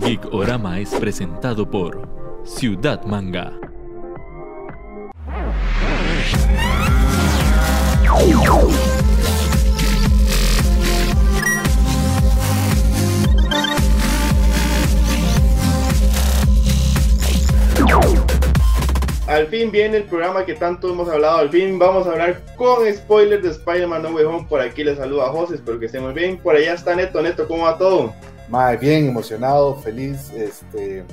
Geekorama es presentado por Ciudad Manga. Al fin viene el programa que tanto hemos hablado. Al fin vamos a hablar con spoilers de Spider-Man No Way Home. Por aquí les saluda a José, espero que estén muy bien. Por allá está Neto. Neto, ¿cómo va todo? Mae, bien, emocionado, feliz, este,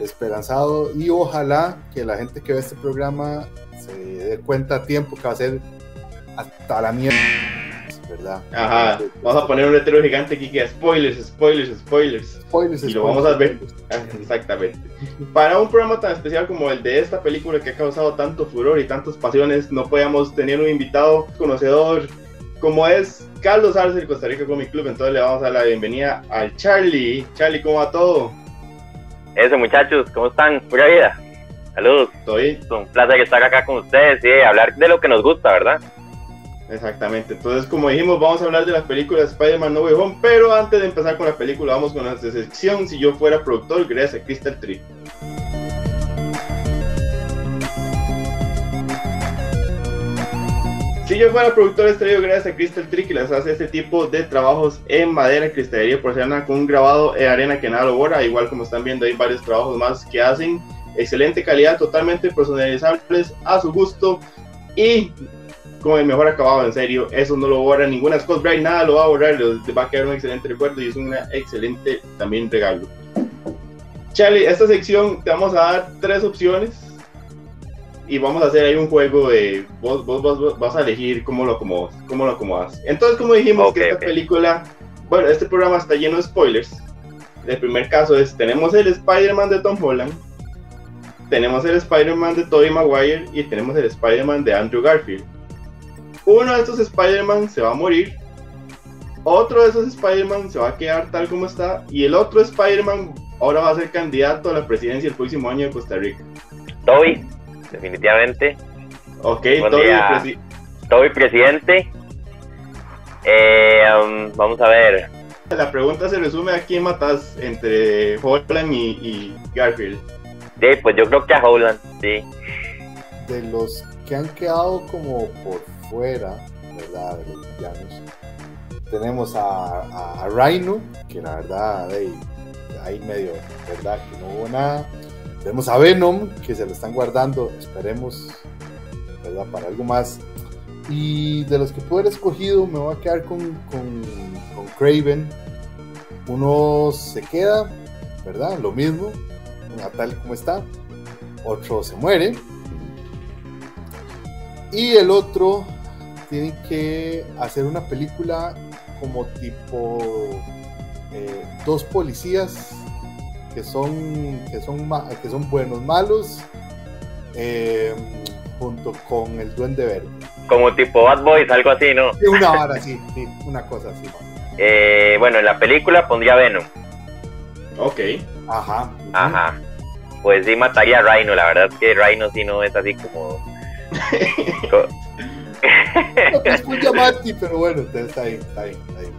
esperanzado y ojalá que la gente que ve este programa se dé cuenta a tiempo que va a ser hasta la mierda, ¿verdad? Ajá, vamos a poner un letrero gigante aquí que spoilers, spoilers, spoilers. Spoilers, Y lo vamos a ver. Ah, Exactamente. Para un programa tan especial como el de esta película que ha causado tanto furor y tantas pasiones, no podíamos tener un invitado conocedor como es Carlos Arce del Costa Rica Comic Club. Entonces le vamos a dar la bienvenida al Charlie. Charlie, ¿cómo va todo? Eso, muchachos, ¿cómo están? Pura vida. Saludos. ¿Estoy? Es un placer estar acá con ustedes y hablar de lo que nos gusta, ¿verdad? Exactamente. Entonces, como dijimos, vamos a hablar de las películas de Spider-Man No Way Home. Pero antes de empezar con la película, vamos con nuestra sección. Si yo fuera productor, gracias a Crystal Tree. Yo fuera productor, estaría gracias a Crystal Tree que les hace este tipo de trabajos en madera, cristalería porcelana con un grabado en arena que nada lo borra. Igual como están viendo, hay varios trabajos más que hacen excelente calidad, totalmente personalizables a su gusto y con el mejor acabado, en serio. Eso no lo borra ninguna Scott Bright, nada lo va a borrar, les va a quedar un excelente recuerdo y es una excelente también regalo. Charlie, esta sección te vamos a dar tres opciones y vamos a hacer ahí un juego de vos, vos, vos- vas a elegir cómo lo acomodas, cómo lo acomodas. Entonces, como dijimos que esta película, bueno, este programa está lleno de spoilers. El primer caso es, tenemos el Spider-Man de Tom Holland, tenemos el Spider-Man de Tobey Maguire y tenemos el Spider-Man de Andrew Garfield. Uno de estos Spider-Man se va a morir, otro de esos Spider-Man se va a quedar tal como está y el otro Spider-Man ahora va a ser candidato a la presidencia el próximo año de Costa Rica. Toby, definitivamente. Ok, Buen Toby, día. presi- Toby, presidente. Eh, um, vamos a ver. la pregunta se resume a quién matas entre Holland y, y Garfield. Sí, pues yo creo que a Holland, sí. De los que han quedado como por fuera, ¿verdad? De los villanos, tenemos a, a, a Rhino, que la verdad, ey, ahí medio, ¿verdad? Que no hubo nada. Tenemos a Venom, que se lo están guardando, esperemos, ¿verdad? Para algo más. Y de los que pude haber escogido, me voy a quedar con, con, con Craven. Uno se queda, ¿verdad? Lo mismo, tal como está. Otro se muere. Y el otro tiene que hacer una película como tipo eh, dos policías que son que son ma- que son buenos malos eh, junto con el duende verde Como tipo Bad Boys, algo así, ¿no? Sí, una vara así sí, una cosa así Eh, bueno, en la película pondría Venom. Ok. ajá Ajá. Pues sí mataría a Rhino, la verdad es que Rhino sí no es así como... co- No, pues fue Yamati, pero bueno entonces está ahí está ahí, está ahí.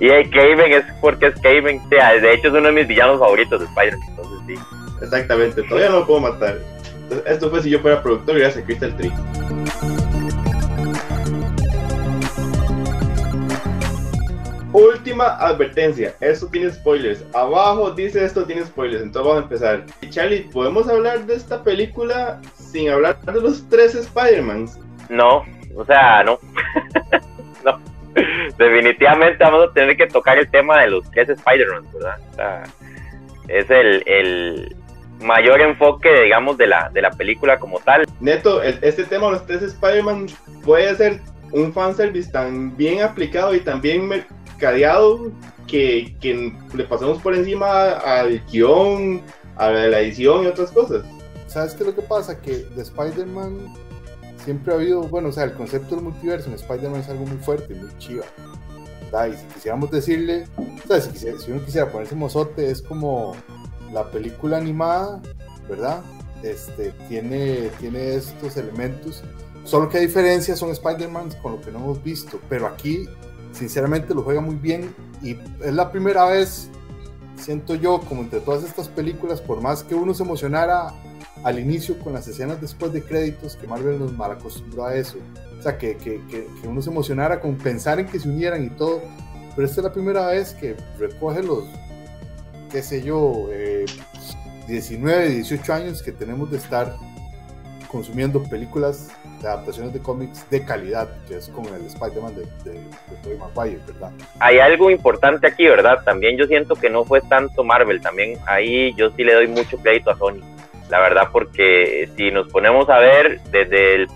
Y el Craven es porque es Craven. O sea, de hecho es uno de mis villanos favoritos de Spider-Man. Entonces sí. Exactamente, todavía no lo puedo matar. Entonces, esto fue si yo fuera productor gracias a Crystal Tree. Última advertencia, esto tiene spoilers. Abajo dice esto tiene spoilers, entonces vamos a empezar. Charlie, ¿podemos hablar de esta película sin hablar de los tres Spider-Mans? No, o sea, no. no. Definitivamente vamos a tener que tocar el tema de los tres Spider-Man, ¿verdad? O sea, es el, el mayor enfoque, digamos, de la, de la película como tal. Neto, este tema de los tres Spider-Man puede ser un fanservice tan bien aplicado y tan bien mercadeado que, que le pasamos por encima al guion, a la edición y otras cosas. ¿Sabes qué es lo que pasa? Que de Spider-Man siempre ha habido, bueno, o sea, el concepto del multiverso en Spider-Man es algo muy fuerte, muy chiva. ¿Verdad? Y si quisiéramos decirle, si, uno quisiera ponerse mozote, es como la película animada, ¿verdad? Este, tiene, tiene estos elementos, solo que a diferencia son Spider-Man con lo que no hemos visto, pero aquí, sinceramente, lo juega muy bien y es la primera vez siento yo, como entre todas estas películas, por más que uno se emocionara al inicio con las escenas después de créditos, que Marvel nos mal acostumbró a eso, o sea, que, que, que, que uno se emocionara con pensar en que se unieran y todo, pero esta es la primera vez que recoge los, qué sé yo, eh, 19, 18 años que tenemos de estar consumiendo películas de adaptaciones de cómics de calidad, que es como el Spider-Man de, de, de Tobey Maguire, ¿verdad? Hay algo importante aquí, ¿verdad? También yo siento que no fue tanto Marvel, también ahí yo sí le doy mucho crédito a Sony, la verdad, porque si nos ponemos a ver desde el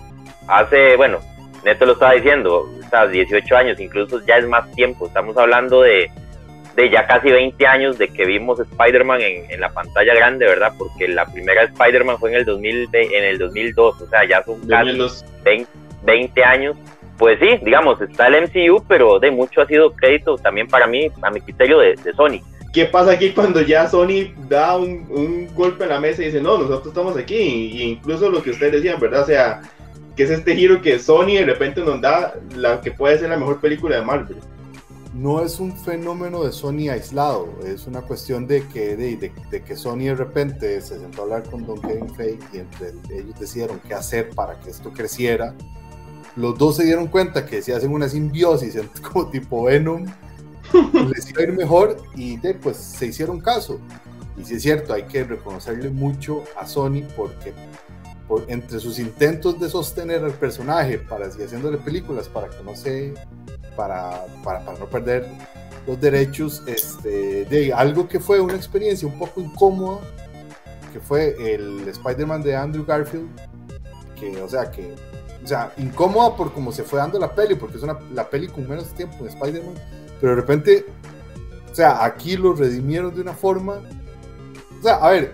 hace, bueno, Neto lo estaba diciendo, o 18 años, incluso ya es más tiempo, estamos hablando de, de ya casi 20 años de que vimos Spider-Man en, en, la pantalla grande, ¿verdad? Porque la primera Spider-Man fue en el, 2000, en el 2002, o sea, ya son casi 20, 20, años. Pues sí, digamos, está el MCU, pero de mucho ha sido crédito también para mí, a mi criterio, de, de Sony. ¿Qué pasa aquí cuando ya Sony da un, un, golpe en la mesa y dice, no, nosotros estamos aquí? Y incluso lo que ustedes decían, ¿verdad? O sea, que es este giro que Sony de repente nos da la que puede ser la mejor película de Marvel no es un fenómeno de Sony aislado, es una cuestión de que, de, de, de, que Sony de repente se sentó a hablar con Don Kevin Feige y entre ellos decidieron qué hacer para que esto creciera. Los dos se dieron cuenta que si hacen una simbiosis como tipo Venom, les iba a ir mejor y de, pues se hicieron caso. Y sí es cierto, hay que reconocerle mucho a Sony porque entre sus intentos de sostener al personaje para así haciéndole películas para que no se para, para, no perder los derechos este, algo que fue una experiencia un poco incómoda, que fue el Spider-Man de Andrew Garfield, que, o sea, que, o sea, incómoda por cómo se fue dando la peli, porque es una, la peli con menos tiempo de Spider-Man, pero de repente, o sea, aquí lo redimieron de una forma, o sea, a ver,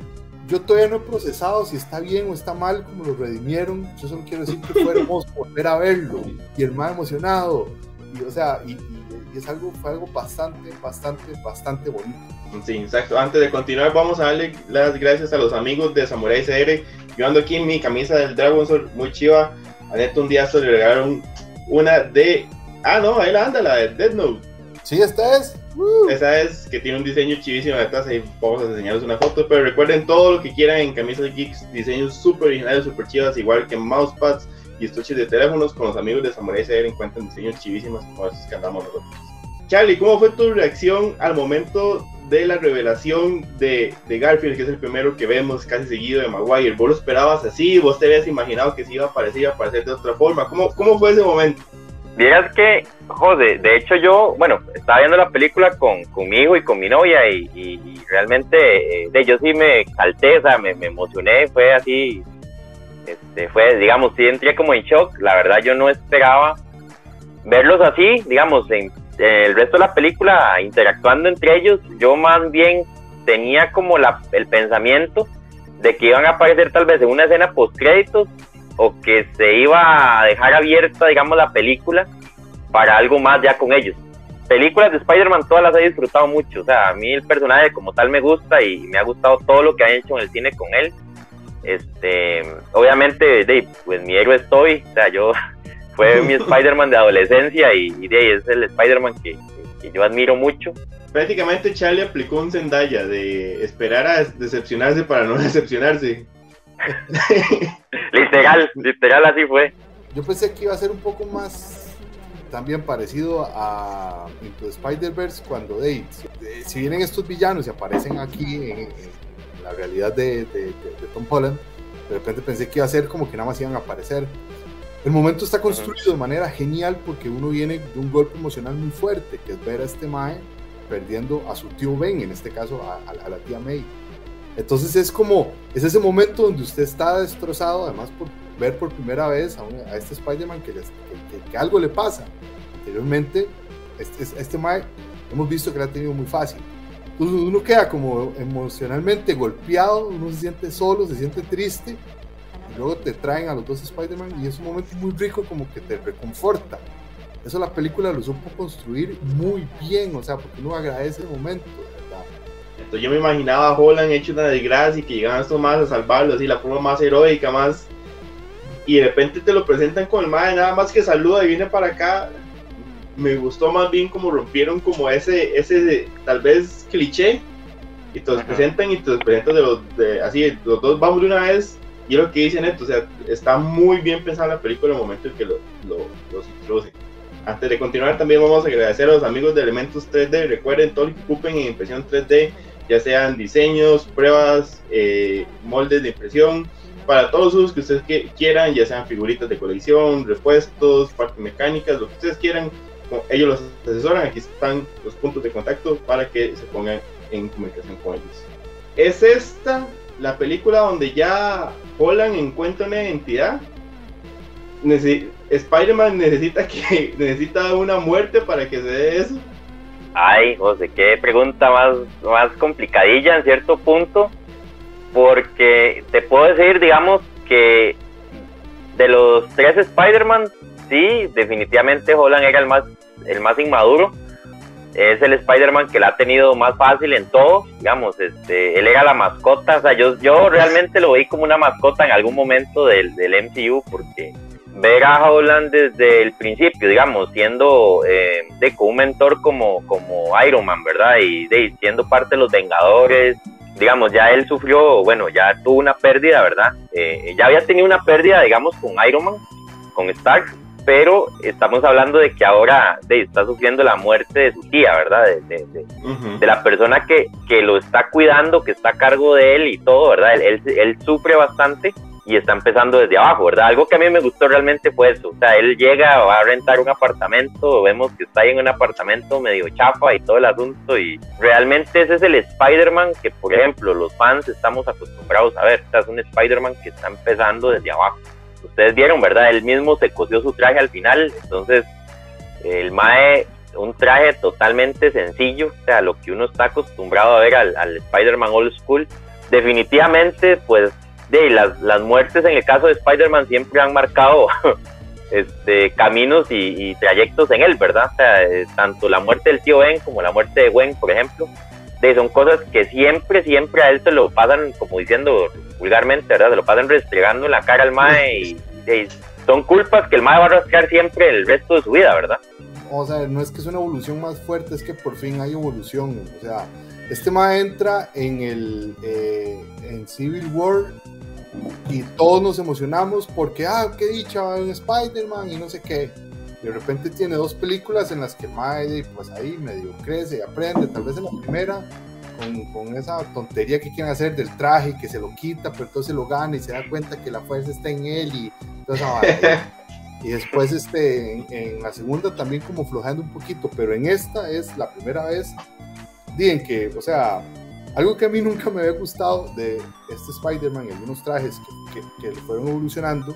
yo todavía no he procesado si está bien o está mal como lo redimieron, yo solo quiero decir que fue hermoso volver a verlo, y el más emocionado, y, o sea, y, y, es algo, fue algo bastante, bastante, bastante bonito. Sí, exacto. Antes de continuar, vamos a darle las gracias a los amigos de Samurai CR. Yo ando aquí en mi camisa del Dragon Sword, muy chiva. A Neto un día le regalaron una de. Ah, no, ahí la anda, la de Dead Note. Sí, esta es. Uh. Esa es que tiene un diseño chivísimo detrás. Ahí vamos a enseñarles una foto. Pero recuerden todo lo que quieran en camisas geeks, diseños súper originales, súper chivas, igual que mousepads y estuches de teléfonos con los amigos de Samurai CR encuentran diseños chivísimos como esos que andamos nosotros. Charlie, ¿cómo fue tu reacción al momento de la revelación de, de, Garfield, que es el primero que vemos casi seguido de Maguire? ¿Vos lo esperabas así? ¿Vos te habías imaginado que se iba a aparecer y a aparecer de otra forma? ¿Cómo, cómo fue ese momento? Vieras que, joder, de hecho yo, bueno, estaba viendo la película con, con mi hijo y con mi novia y, realmente eh, yo sí me exalté, me emocioné, fue así este, fue, digamos, sí entré como en shock. La verdad, yo no esperaba verlos así, digamos, en, en, el resto de la película interactuando entre ellos. Yo más bien tenía como la, el pensamiento de que iban a aparecer tal vez en una escena post créditos o que se iba a dejar abierta, digamos, la película para algo más ya con ellos. Películas de Spider-Man todas las he disfrutado mucho, o sea, a mí el personaje como tal me gusta y me ha gustado todo lo que han hecho en el cine con él este, obviamente, de, pues mi héroe estoy, o sea, yo fue mi Spider-Man de adolescencia y, y de, es el Spider-Man que, que, yo admiro mucho. Prácticamente Charlie aplicó un Zendaya de esperar a decepcionarse para no decepcionarse. literal, literal así fue. Yo pensé que iba a ser un poco más también parecido a Into Spider-Verse cuando de, si vienen estos villanos y aparecen aquí en, en la realidad de, de, de, de, Tom Holland, de repente pensé que iba a ser como que nada más iban a aparecer. El momento está construido de manera genial porque uno viene de un golpe emocional muy fuerte, que es ver a este Mae perdiendo a su tío Ben, en este caso a, a, a la tía May. Entonces es como, es ese momento donde usted está destrozado, además por ver por primera vez a, un, a este Spider-Man que, que, que, algo le pasa. Anteriormente, este, este Mae hemos visto que lo ha tenido muy fácil entonces uno queda como emocionalmente golpeado, uno se siente solo, se siente triste, y luego te traen a los dos Spider-Man y es un momento muy rico como que te reconforta. Eso la película lo supo construir muy bien, o sea, porque uno agradece el momento. Entonces yo me imaginaba a Holland hecho una desgracia y que llegaban estos más a salvarlo, así la forma más heroica, más... Y de repente te lo presentan con el madre, nada más que saluda y viene para acá, me gustó más bien como rompieron como ese, ese tal vez cliché y te los presentan y te los presentan de los, de, así, los dos vamos de una vez y es lo que dicen esto, o sea, está muy bien pensada la película en el momento en que lo, lo, los introducen. Antes de continuar, también vamos a agradecer a los amigos de Elementos 3D. Recuerden todo lo que ocupen en impresión 3D, ya sean diseños, pruebas, eh, moldes de impresión, para todos los que ustedes quieran, ya sean figuritas de colección, repuestos, partes mecánicas, lo que ustedes quieran, ellos los asesoran. Aquí están los puntos de contacto para que se pongan en comunicación con ellos. Es esta la película donde ya Holland encuentra una identidad. Spider-Man necesita necesita una muerte para que se dé eso. Ay, José, qué pregunta más, más complicadilla en cierto punto, porque te puedo decir, digamos, que de los tres Spider-Man, sí, definitivamente Holland era el más, el más inmaduro. Es el Spider-Man que la ha tenido más fácil en todo, digamos, este, él era la mascota, o sea, yo, yo realmente lo vi como una mascota en algún momento del, del MCU, porque ver a Holland desde el principio, digamos, siendo eh, de, un mentor como, como Iron Man, ¿verdad? Y de, siendo parte de los Vengadores, digamos, ya él sufrió, bueno, ya tuvo una pérdida, ¿verdad? Eh, ya había tenido una pérdida, digamos, con Iron Man, con Stark, pero estamos hablando de que ahora de, está sufriendo la muerte de su tía, ¿verdad? De, de, la persona que, que, lo está cuidando, que está a cargo de él y todo, ¿verdad? Él, él, él sufre bastante y está empezando desde abajo, ¿verdad? Algo que a mí me gustó realmente fue eso, o sea, él llega, a rentar un apartamento, vemos que está ahí en un apartamento medio chafa y todo el asunto, y realmente ese es el Spider-Man que, por ejemplo, los fans estamos acostumbrados a ver, o sea, es un Spider-Man que está empezando desde abajo. Ustedes vieron, ¿verdad? Él mismo se cosió su traje al final, entonces el Mae, un traje totalmente sencillo, o sea, lo que uno está acostumbrado a ver al, al Spider-Man Old School, definitivamente, pues de las, las muertes en el caso de Spider-Man siempre han marcado este, caminos y, trayectos en él, ¿verdad? O sea, eh, tanto la muerte del tío Ben como la muerte de Gwen, por ejemplo, de, son cosas que siempre, siempre a él se lo pasan, como diciendo vulgarmente, ¿verdad? Se lo pasan restregando en la cara al Mae y, son culpas que el Mae va a rastrear siempre el resto de su vida, ¿verdad? O sea, no es que es una evolución más fuerte, es que por fin hay evolución. O sea, este Mae entra en el eh, en Civil War y todos nos emocionamos porque, ah, qué dicha, en Spider-Man y no sé qué. De repente tiene dos películas en las que Miley, pues ahí medio crece y aprende, tal vez en la primera, con, con, esa tontería que quieren hacer del traje, que se lo quita, pero entonces lo gana y se da cuenta que la fuerza está en él y Y después este, en, en, la segunda también como flojeando un poquito, pero en esta es la primera vez, digan que, o sea, algo que a mí nunca me había gustado de este Spider-Man y algunos trajes que, que, fueron evolucionando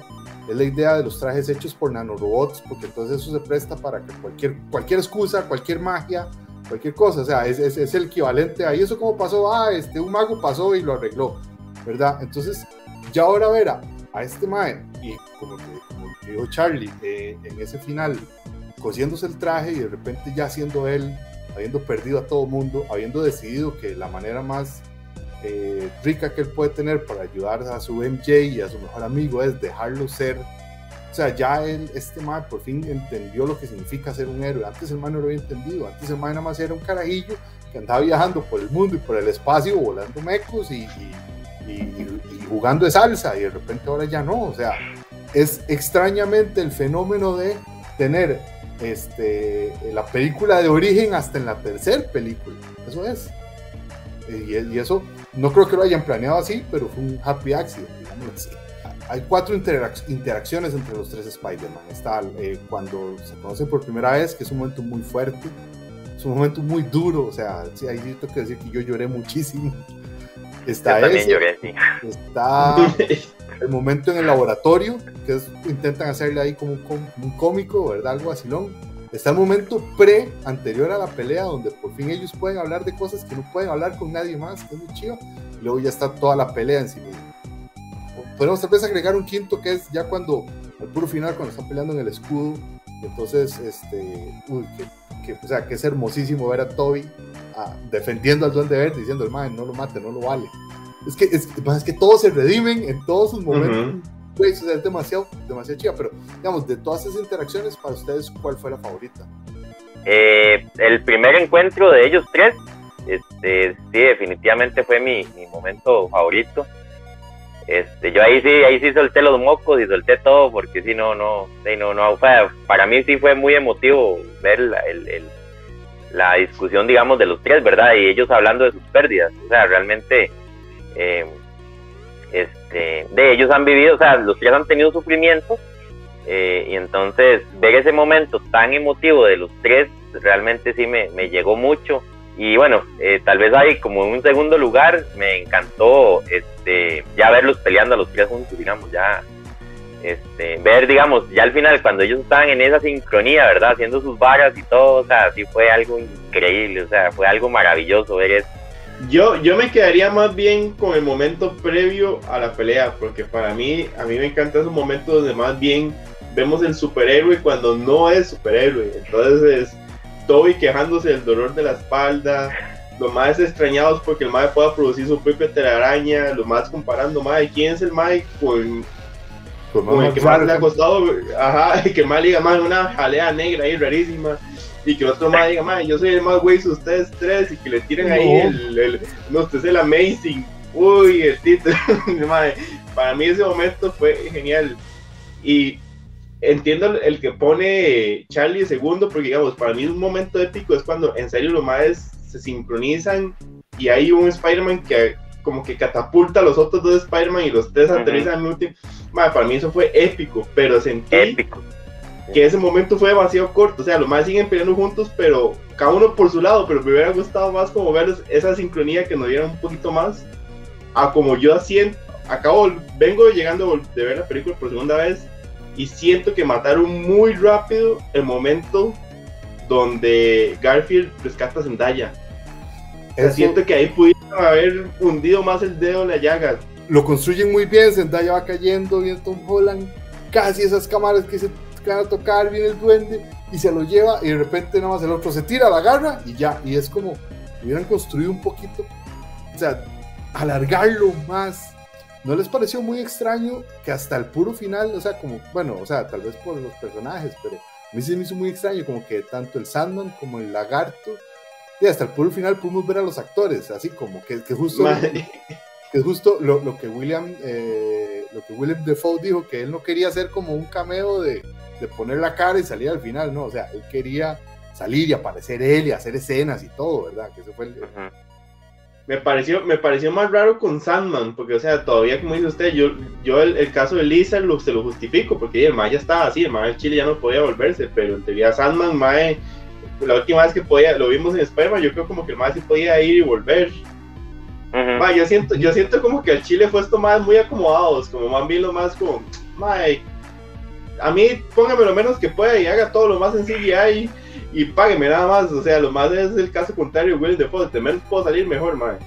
es la idea de los trajes hechos por nanorobots, porque entonces eso se presta para que cualquier, cualquier excusa, cualquier magia, cualquier cosa, o sea, es, es, es el equivalente a, ¿y eso como pasó? Ah, este, un mago pasó y lo arregló, ¿verdad? Entonces, ya ahora ver a, este mae, y como que, como dijo Charlie, eh, en ese final, cosiéndose el traje y de repente ya siendo él habiendo perdido a todo mundo, habiendo decidido que la manera más eh, rica que él puede tener para ayudar a su MJ y a su mejor amigo es dejarlo ser. O sea, ya él, este man por fin entendió lo que significa ser un héroe. Antes el man no lo había entendido. Antes el man nada más era un carajillo que andaba viajando por el mundo y por el espacio, volando mecos y, y, y, y jugando de salsa. Y de repente ahora ya no. O sea, es extrañamente el fenómeno de tener este, la película de origen hasta en la tercera película. Eso es. Y, eso no creo que lo hayan planeado así, pero fue un happy accident, Hay cuatro interacciones entre los tres Spider-Man. Está eh, cuando se conocen por primera vez, que es un momento muy fuerte, es un momento muy duro. O sea, sí, ahí tengo que decir que yo lloré muchísimo. Está yo también lloré, sí. Está el momento en el laboratorio, que es, intentan hacerle ahí como un, cómico, ¿verdad? Algo así, Está el momento pre, anterior a la pelea, donde por fin ellos pueden hablar de cosas que no pueden hablar con nadie más, que es muy chido. Y luego ya está toda la pelea encima. Podemos tal vez agregar un quinto que es ya cuando, al puro final, cuando están peleando en el escudo. Entonces, este, uy, que, o sea, que es hermosísimo ver a Toby ah, defendiendo al Duende Verde, diciendo, el no lo mate, no lo vale. Es que, es, es que todos se redimen en todos sus momentos. es demasiado, demasiado chido, pero digamos, de todas esas interacciones, para ustedes, ¿cuál fue la favorita? Eh, el primer encuentro de ellos tres, este, sí, definitivamente fue mi, momento favorito. Este, yo ahí sí, ahí sí solté los mocos y solté todo porque sí, no, no, no, no, para mí sí fue muy emotivo ver la, la discusión, digamos, de los tres, ¿verdad? Y ellos hablando de sus pérdidas, o sea, realmente, eh, este, de ellos han vivido, o sea, los tres han tenido sufrimiento eh, y entonces ver ese momento tan emotivo de los tres realmente sí me, me llegó mucho. Y bueno, eh, tal vez ahí como en un segundo lugar me encantó este, ya verlos peleando a los tres juntos, digamos, ya este, ver, digamos, ya al final cuando ellos estaban en esa sincronía, ¿verdad? Haciendo sus varas y todo, o sea, sí fue algo increíble, o sea, fue algo maravilloso ver eso. Yo, yo me quedaría más bien con el momento previo a la pelea, porque para mí, a mí me encanta esos momentos donde más bien vemos el superhéroe cuando no es superhéroe. Entonces, Toby quejándose del dolor de la espalda, los más extrañados porque el mae pueda producir su propia telaraña, los más comparando, mae, ¿quién es el mae con, con, el que más le ha costado? Ajá, que el mae diga, mae, una jalea negra ahí rarísima. Y que otro mae diga, mae, yo soy el más güey, ustedes tres, y que le tiren ahí el, el, no, usted es el amazing, uy, el título, para mí ese momento fue genial. Y entiendo el que pone Charlie segundo, porque digamos, para mí un momento épico es cuando en serio los más se sincronizan y hay un Spider-Man que como que catapulta a los otros dos Spider-Man y los tres aterrizan al último. para mí eso fue épico, pero sentí que ese momento fue demasiado corto. O sea, los más siguen peleando juntos, pero cada uno por su lado. Pero me hubiera gustado más como ver esa sincronía que nos diera un poquito más a como yo siento. Acabo, vengo llegando de ver la película por segunda vez y siento que mataron muy rápido el momento donde Garfield rescata a Zendaya. siento que ahí pudieron haber hundido más el dedo en la llaga. Lo construyen muy bien, Zendaya va cayendo, viene Tom Holland, casi esas cámaras que se van a tocar, viene el duende y se lo lleva y de repente nada más el otro se tira, la agarra y ya, y es como hubieran construido un poquito, o sea, alargarlo más, ¿No les pareció muy extraño que hasta el puro final, o sea, como, bueno, o sea, tal vez por los personajes, pero a mí sí me hizo muy extraño, como que tanto el Sandman como el Lagarto, y hasta el puro final pudimos ver a los actores, así como que, que justo, que justo lo, lo que William, eh, lo que William Defoe dijo, que él no quería hacer como un cameo de, de poner la cara y salir al final, no, o sea, él quería salir y aparecer él y hacer escenas y todo, ¿verdad? Que ese fue el, me pareció, me pareció más raro con Sandman, porque, o sea, todavía, como dice usted, yo, yo el, caso de Lisa lo, se lo justifico, porque el Mae ya estaba así, el Mae Chile ya no podía volverse, pero en teoría Sandman, Mae, la última vez que podía, lo vimos en Spider-Man, yo creo como que el Mae sí podía ir y volver. yo siento, yo siento como que el Chile fue esto más muy acomodados, como más bien lo más como, Mae, a mí póngame lo menos que pueda y haga todo lo más sencillo ahí y págueme nada más. O sea, lo más es el caso contrario, Will Defoe. De menos puedo salir mejor, mae.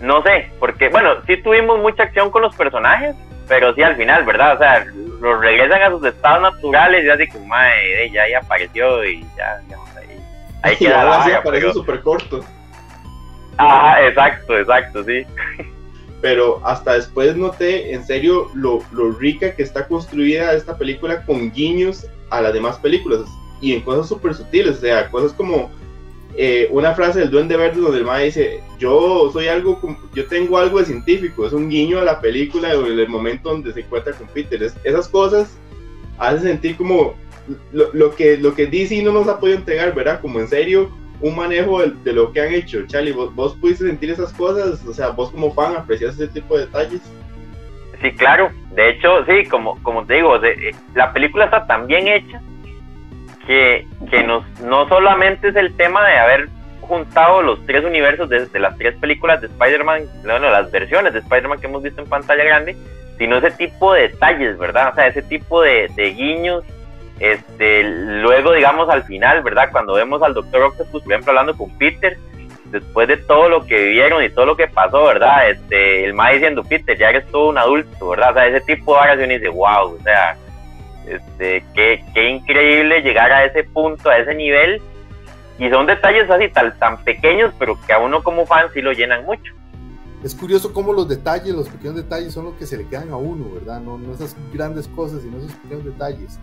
No sé, porque, bueno, sí tuvimos mucha acción con los personajes, pero sí al final, ¿verdad? O sea, los regresan a sus estados naturales y así como, mae, ya, ya apareció y ya, digamos, ahí, ahí queda la vaga, apareció súper corto. Ajá, exacto, exacto, sí. Pero hasta después noté, en serio, lo, lo rica que está construida esta película con guiños a las demás películas y en cosas súper sutiles, o sea, cosas como eh, una frase del Duende Verde donde el mae dice, yo soy algo, yo tengo algo de científico, es un guiño a la película en el momento donde se encuentra con Peter. esas cosas hacen sentir como lo, que, lo que DC no nos ha podido entregar, ¿verdad? Como en serio, un manejo de, lo que han hecho. Charlie, ¿vos, ¿vos, pudiste sentir esas cosas? O sea, vos como fan aprecias ese tipo de detalles. Sí, claro. De hecho, sí, como, como te digo, eh, la película está tan bien hecha que, que nos, no solamente es el tema de haber juntado los tres universos de, las tres películas de Spider-Man, bueno, las versiones de Spider-Man que hemos visto en pantalla grande, sino ese tipo de detalles, ¿verdad? O sea, ese tipo de, guiños. Este, luego, digamos, al final, ¿verdad? Cuando vemos al Doctor Octopus, por ejemplo, hablando con Peter, después de todo lo que vivieron y todo lo que pasó, ¿verdad? Este, el más diciendo, Peter, ya eres todo un adulto, ¿verdad? O sea, ese tipo de oraciones dice, wow, o sea, este, qué, increíble llegar a ese punto, a ese nivel. Y son detalles así tan, tan pequeños, pero que a uno como fan sí lo llenan mucho. Es curioso cómo los detalles, los pequeños detalles son los que se le quedan a uno, ¿verdad? No, no esas grandes cosas, sino esos pequeños detalles.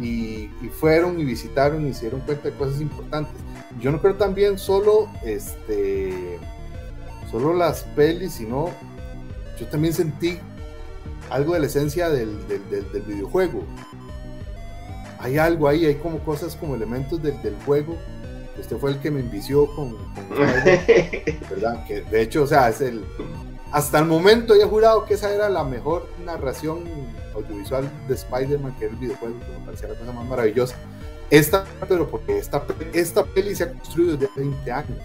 Y, fueron y visitaron y se dieron cuenta de cosas importantes. Yo no creo también solo, este, solo las pelis, sino yo también sentí algo de la esencia del, del, videojuego. Hay algo ahí, hay como cosas como elementos del, juego. Este fue el que me envició con, con ¿verdad? Que de hecho, o sea, es el, hasta el momento he jurado que esa era la mejor narración audiovisual de Spider-Man, que es el videojuego, que me parecía la cosa más maravillosa. Esta, pero porque esta, esta peli se ha construido desde 20 años.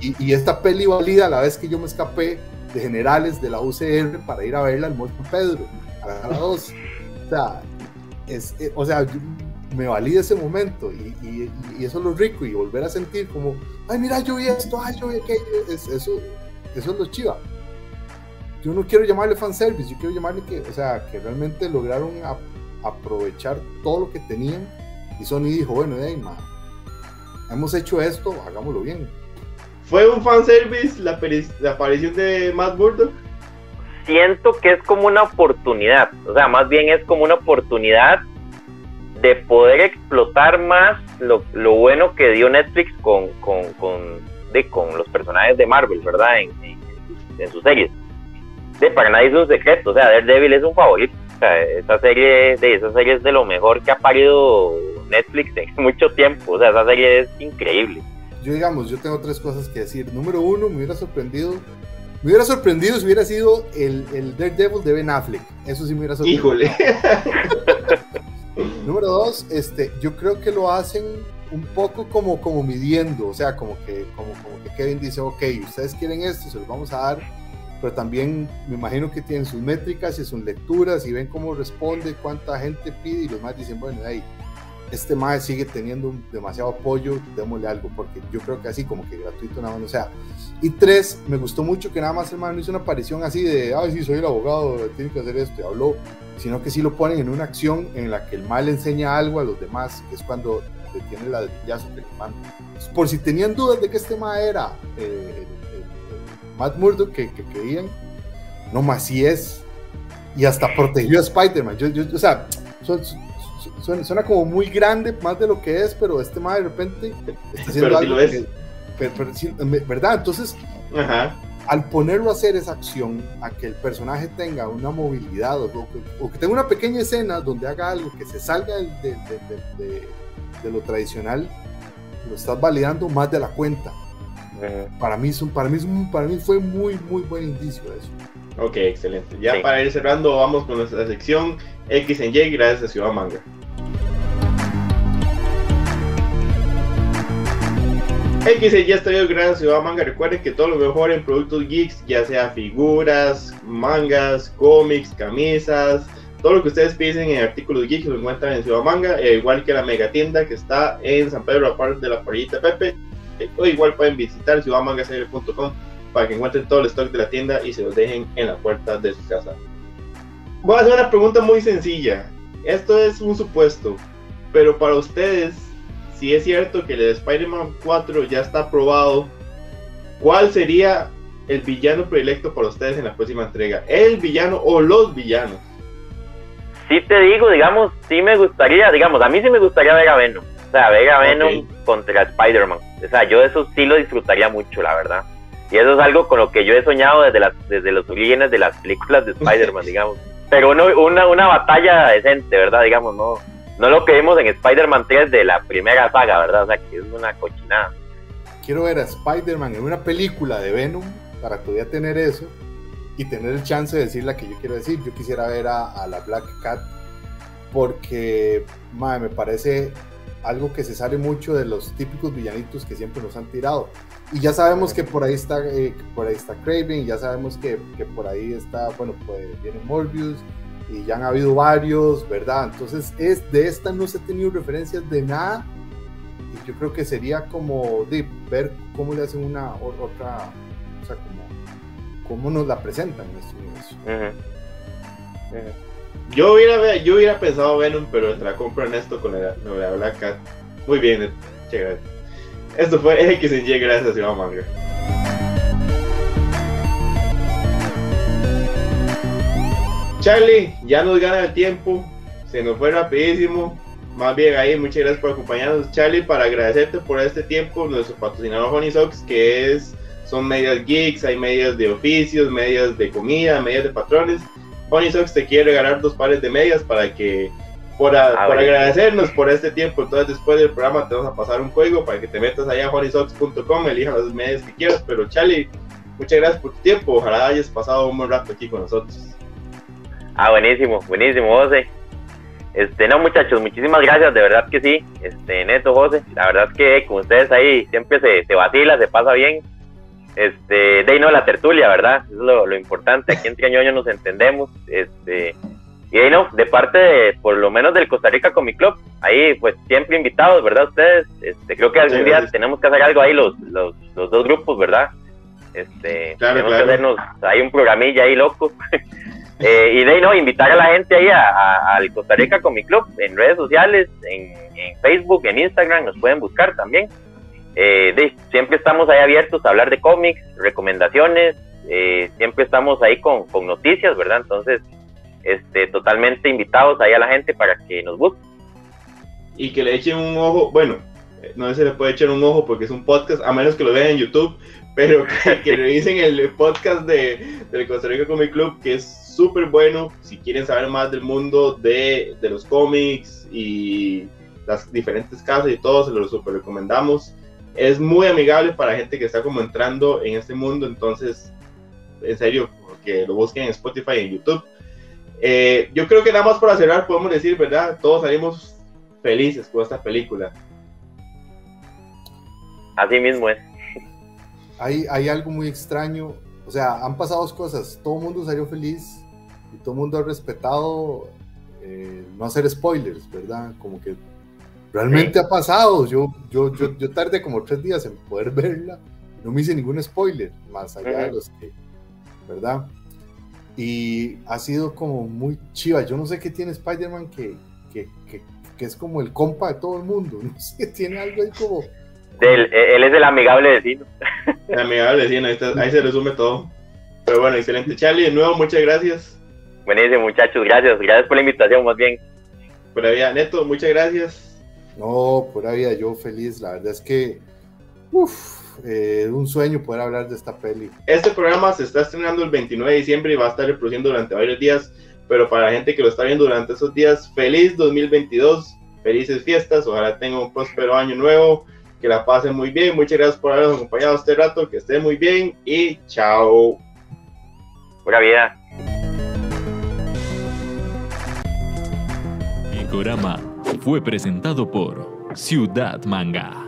y, y, esta peli valida a la vez que yo me escapé de generales de la UCR para ir a verla al Mall Pedro, a la 2. O sea, es, eh, o sea, me valida ese momento y, y, y, eso es lo rico y volver a sentir como, ay, mira, yo vi esto, ay, yo vi aquello, es, eso, eso es lo chiva. Yo no quiero llamarle fanservice, yo quiero llamarle que, o sea, que realmente lograron aprovechar todo lo que tenían y Sony dijo, bueno, hey, hemos hecho esto, hagámoslo bien. ¿Fue un fanservice la, la aparición de Matt Murdock? Siento que es como una oportunidad, o sea, más bien es como una oportunidad de poder explotar más lo, lo bueno que dio Netflix con, con, con de, con los personajes de Marvel, ¿verdad? En, en, sus series. De, para nadie es un secreto, o sea, Daredevil es un favorito. O sea, esa serie, de esas series de lo mejor que ha parido Netflix en mucho tiempo. O sea, esa serie es increíble. Yo, digamos, yo tengo tres cosas que decir. Número uno, me hubiera sorprendido. Me hubiera sorprendido si hubiera sido el, el Daredevil de Ben Affleck. Eso sí me hubiera sorprendido. Híjole. Número dos, este, yo creo que lo hacen un poco como, como midiendo, o sea, como que, como, como que Kevin dice, ok, ustedes quieren esto, se los vamos a dar, pero también me imagino que tienen sus métricas y sus lecturas y ven cómo responde, cuánta gente pide y los más dicen, bueno, hey, este más sigue teniendo demasiado apoyo, démosle algo, porque yo creo que así como que gratuito nada más, o sea. Y tres, me gustó mucho que nada más el man hizo una aparición así de, ay, sí, soy el abogado, tiene que hacer esto, y habló, sino que sí lo ponen en una acción en la que el mal enseña algo a los demás, que es cuando tiene la ladrillazo que le manda. Por si tenían dudas de que este ma era eh, Matt Murdock que, que, creían, no más si es. Y hasta protegió a Spider-Man. Yo, yo, o sea, suena, como muy grande, más de lo que es, pero este ma de repente está haciendo algo ¿Verdad? Entonces, al ponerlo a hacer esa acción, a que el personaje tenga una movilidad o, que, tenga una pequeña escena donde haga algo que se salga de, de lo tradicional, lo estás validando más de la cuenta. Para, mí, para, mí, para mí fue muy, muy buen indicio eso. Ok, excelente. Ya para ir cerrando, vamos con nuestra sección X en Y, gracias a Ciudad Manga. X en Y está gracias a Ciudad Manga. Recuerden que todo lo mejor en productos geeks, ya sea figuras, mangas, cómics, camisas, todo lo que ustedes piden en artículos geeks lo encuentran en Ciudad Manga, eh, igual que la mega tienda que está en San Pedro, aparte de la Parrillita Pepe. Eh, o igual pueden visitar ciudadmangacl.com para que encuentren todo el stock de la tienda y se los dejen en la puerta de su casa. Voy a hacer una pregunta muy sencilla. Esto es un supuesto, pero para ustedes, si es cierto que el de Spider-Man 4 ya está aprobado, ¿cuál sería el villano predilecto para ustedes en la próxima entrega? ¿El villano o los villanos? Sí te digo, digamos, sí me gustaría, digamos, a mí sí me gustaría ver a Venom. O sea, ver a Venom contra Spider-Man. O sea, yo eso sí lo disfrutaría mucho, la verdad. Y eso es algo con lo que yo he soñado desde, las, desde los orígenes de las películas de Spider-Man, digamos. Pero una, una batalla decente, ¿verdad? Digamos, no, no lo que vimos en Spider-Man 3 de la primera saga, ¿verdad? O sea, que es una cochinada. Quiero ver a Spider-Man en una película de Venom para todavía tener eso y tener el chance de decir la que yo quiero decir. Yo quisiera ver a, la Black Cat porque me parece algo que se sale mucho de los típicos villanitos que siempre nos han tirado. Y ya sabemos que por ahí está, eh, por ahí está Craven, ya sabemos que, que, por ahí está, bueno, pues viene Morbius y ya han habido varios, ¿verdad? Entonces es, de esta no se ha tenido referencias de nada y yo creo que sería como de ver cómo le hacen una otra, o sea, como cómo nos la presentan en este. Yo hubiera, yo hubiera pensado Venom, pero la compro en esto con la, la Black Cat. Muy bien, chévere. Esto fue X gracias a Manga. Charlie, ya nos gana el tiempo. se nos fue rapidísimo. Más bien ahí, muchas gracias por acompañarnos, Charlie, para agradecerte por este tiempo, nuestro patrocinador Honey Socks, que es, son medias geeks, hay medias de oficios, medias de comida, medias de patrones. Honey Socks te quiere regalar dos pares de medias para que, por, Ah, por agradecernos por este tiempo. Entonces, después del programa te vamos a pasar un código para que te metas allá a honeysocks.com, elijas las medias que quieras. Pero, Charlie, muchas gracias por tu tiempo. Ojalá hayas pasado un buen rato aquí con nosotros. Ah, buenísimo, buenísimo, José. Este, no, muchachos, muchísimas gracias, de verdad que sí. Este, neto, José, la verdad que con ustedes ahí siempre se, se vacila, se pasa bien. Este, de ahí no, la tertulia, ¿verdad? Eso es lo, lo importante. Aquí en Triañoño nos entendemos. Este, y ahí no, de parte, de, por lo menos del Costa Rica Comic Club, ahí pues siempre invitados, ¿verdad? Ustedes, este, creo que algún día tenemos que hacer algo ahí, los, los, los dos grupos, ¿verdad? Este, Claro, tenemos claro. que hacernos, hay un programilla ahí loco. Eh, y de ahí no, invitar a la gente ahí a- a- al Costa Rica Comic Club en redes sociales, en, en Facebook, en Instagram, nos pueden buscar también. Eh, de- siempre estamos ahí abiertos a hablar de cómics, recomendaciones, eh, siempre estamos ahí con, con noticias, ¿verdad? Entonces, este, totalmente invitados ahí a la gente para que nos busquen. y que le echen un ojo, bueno, eh, no se le puede echar un ojo porque es un podcast, a menos que lo vean en YouTube, pero que, que revisen el podcast de, del Costa Rica Comic Club, que es súper bueno, si quieren saber más del mundo de, de los cómics y las diferentes casas y todo, se lo súper recomendamos. Es muy amigable para gente que está como entrando en este mundo, entonces, en serio, que lo busquen en Spotify y en YouTube. Eh, yo creo que nada más para cerrar podemos decir, ¿verdad? Todos salimos felices con esta película. Así mismo es. hay, hay algo muy extraño. O sea, han pasado dos cosas. Todo el mundo salió feliz y todo el mundo ha respetado eh, no hacer spoilers, ¿verdad? Como que realmente ha pasado. Yo, yo, yo, yo tardé como tres días en poder verla. No me hice ningún spoiler, más allá de los que, ¿verdad? Y ha sido como muy chiva. Yo no sé qué tiene Spider-Man que, que, que, que es como el compa de todo el mundo. No sé, tiene algo ahí como... Él, él es el amigable vecino. Amigable, sí, ahí, está- ahí se resume todo. Pero bueno, excelente. Charlie, de nuevo, muchas gracias. Buenísimo, muchachos, gracias. Gracias por la invitación, más bien. Por la vida, Neto, muchas gracias. No, pura vida, yo feliz. La verdad es que, uff, eh, un sueño poder hablar de esta peli. Este programa se está estrenando el 29 de diciembre y va a estar reproduciendo durante varios días. Pero para la gente que lo está viendo durante esos días, feliz 2022, felices fiestas, ojalá tengan un próspero año nuevo, que la pasen muy bien. Muchas gracias por habernos acompañado este rato, que estén muy bien y chao. Pura vida. Picorama fue presentado por Ciudad Manga.